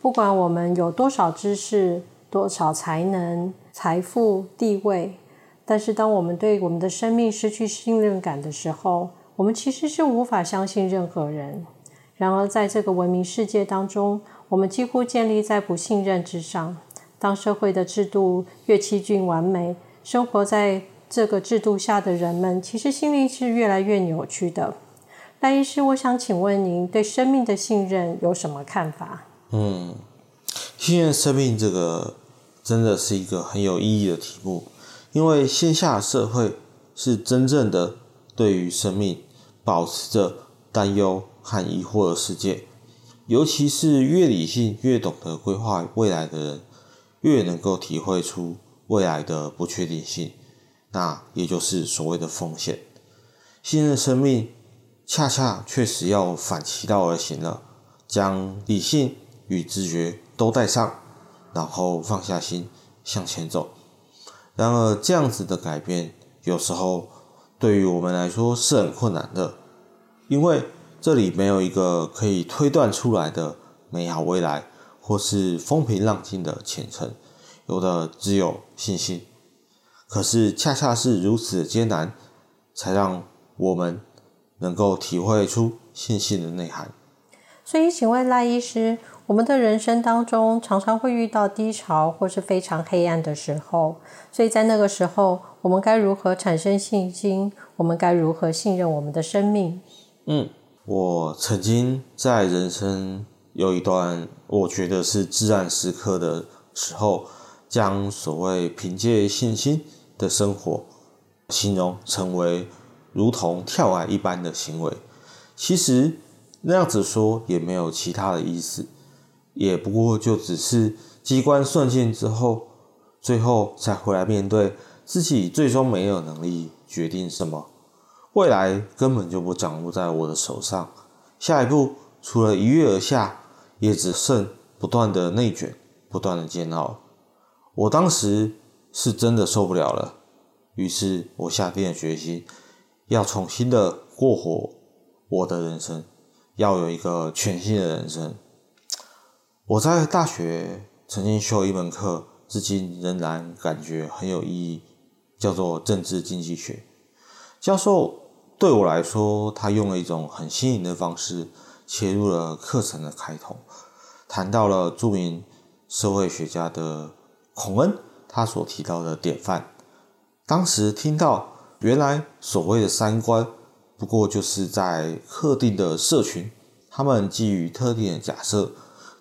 不管我们有多少知识、多少才能、财富、地位，但是当我们对我们的生命失去信任感的时候，我们其实是无法相信任何人。然而，在这个文明世界当中，我们几乎建立在不信任之上。当社会的制度越趋近完美，生活在这个制度下的人们，其实心灵是越来越扭曲的。赖医师，我想请问您对生命的信任有什么看法？嗯，信任生命这个真的是一个很有意义的题目，因为线下社会是真正的对于生命保持着担忧和疑惑的世界，尤其是越理性、越懂得规划未来的人，越能够体会出未来的不确定性。那也就是所谓的风险，信任生命，恰恰确实要反其道而行了，将理性与知觉都带上，然后放下心向前走。然而，这样子的改变，有时候对于我们来说是很困难的，因为这里没有一个可以推断出来的美好未来，或是风平浪静的前程，有的只有信心。可是，恰恰是如此的艰难，才让我们能够体会出信心的内涵。所以，请问赖医师，我们的人生当中常常会遇到低潮或是非常黑暗的时候，所以在那个时候，我们该如何产生信心？我们该如何信任我们的生命？嗯，我曾经在人生有一段我觉得是至暗时刻的时候，将所谓凭借信心。的生活，形容成为如同跳崖一般的行为，其实那样子说也没有其他的意思，也不过就只是机关算尽之后，最后才回来面对自己最终没有能力决定什么，未来根本就不掌握在我的手上，下一步除了一跃而下，也只剩不断的内卷，不断的煎熬。我当时。是真的受不了了，于是我下定了决心，要重新的过活我的人生，要有一个全新的人生。我在大学曾经修一门课，至今仍然感觉很有意义，叫做政治经济学。教授对我来说，他用了一种很新颖的方式切入了课程的开头，谈到了著名社会学家的孔恩。他所提到的典范，当时听到，原来所谓的三观，不过就是在特定的社群，他们基于特定的假设，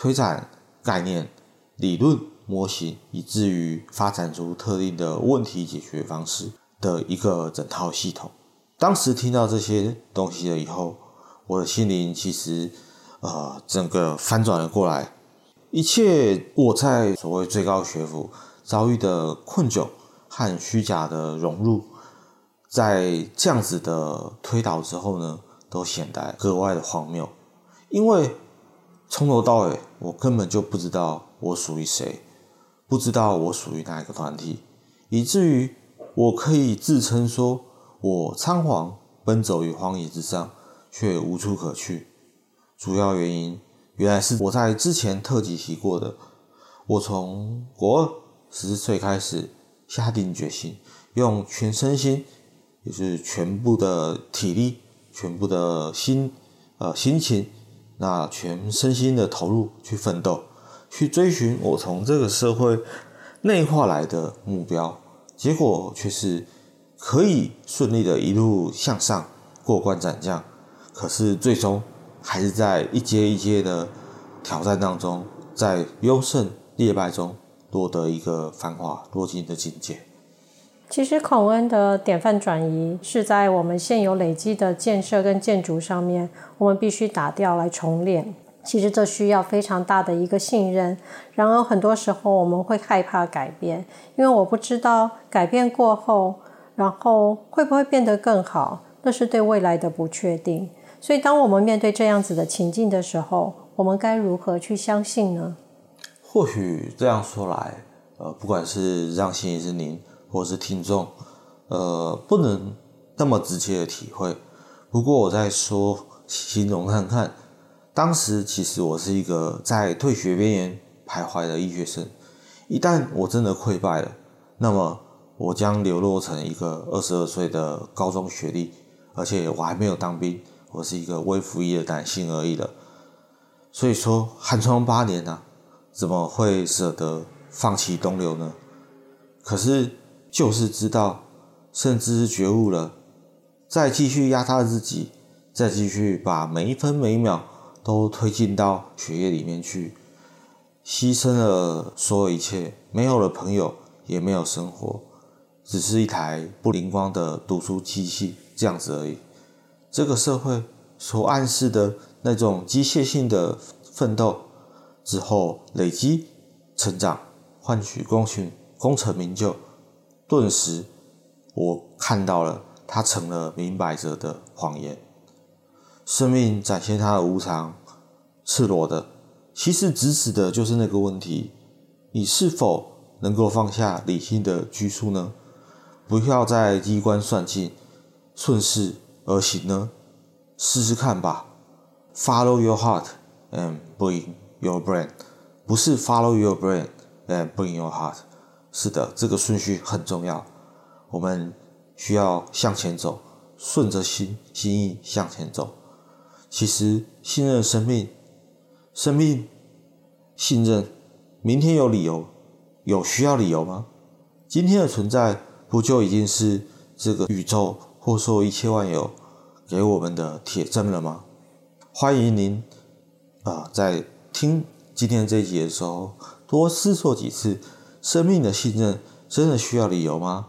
推展概念、理论、模型，以至于发展出特定的问题解决方式的一个整套系统。当时听到这些东西了以后，我的心灵其实，呃，整个翻转了过来，一切我在所谓最高学府。遭遇的困窘和虚假的融入，在这样子的推导之后呢，都显得格外的荒谬。因为从头到尾，我根本就不知道我属于谁，不知道我属于哪一个团体，以至于我可以自称说我仓皇奔走于荒野之上，却无处可去。主要原因，原来是我在之前特辑提过的，我从国二。十四岁开始下定决心，用全身心，也就是全部的体力、全部的心，呃，心情，那全身心的投入去奋斗，去追寻我从这个社会内化来的目标。结果却是可以顺利的一路向上，过关斩将。可是最终还是在一阶一阶的挑战当中，在优胜劣败中。落得一个繁华落尽的境界。其实孔恩的典范转移是在我们现有累积的建设跟建筑上面，我们必须打掉来重练。其实这需要非常大的一个信任。然而，很多时候我们会害怕改变，因为我不知道改变过后，然后会不会变得更好，那是对未来的不确定。所以，当我们面对这样子的情境的时候，我们该如何去相信呢？或许这样说来，呃，不管是让心理师您，或是听众，呃，不能那么直接的体会。不过，我再说形容看看。当时其实我是一个在退学边缘徘徊的医学生，一旦我真的溃败了，那么我将流落成一个二十二岁的高中学历，而且我还没有当兵，我是一个微服役的男性而已了。所以说寒窗八年呐、啊，怎么会舍得放弃东流呢？可是就是知道，甚至是觉悟了，再继续压榨自己，再继续把每一分每一秒。都推进到血液里面去，牺牲了所有一切，没有了朋友，也没有生活，只是一台不灵光的读书机器这样子而已。这个社会所暗示的那种机械性的奋斗之后累积成长，换取功勋功成名就，顿时我看到了，它成了明摆着的谎言。生命展现它的无常，赤裸的，其实直指的就是那个问题：你是否能够放下理性的拘束呢？不要再机关算尽，顺势而行呢？试试看吧。Follow your heart and bring your brain，不是 Follow your brain and bring your heart。是的，这个顺序很重要。我们需要向前走，顺着心心意向前走。其实，信任生命，生命信任，明天有理由，有需要理由吗？今天的存在，不就已经是这个宇宙或说一切万有给我们的铁证了吗？欢迎您啊、在听今天这一集的时候，多思索几次：生命的信任真的需要理由吗？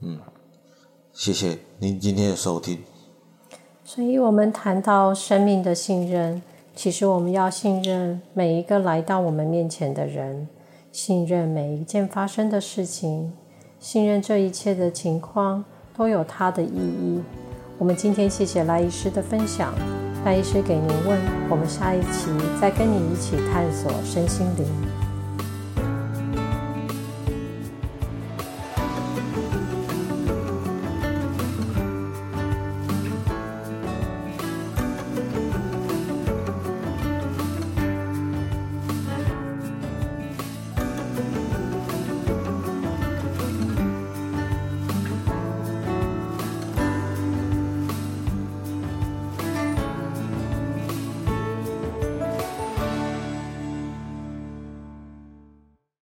嗯，谢谢您今天的收听。所以，我们谈到生命的信任，其实我们要信任每一个来到我们面前的人，信任每一件发生的事情，信任这一切的情况都有它的意义。我们今天谢谢赖医师的分享，赖医师给您问，我们下一期再跟你一起探索身心灵。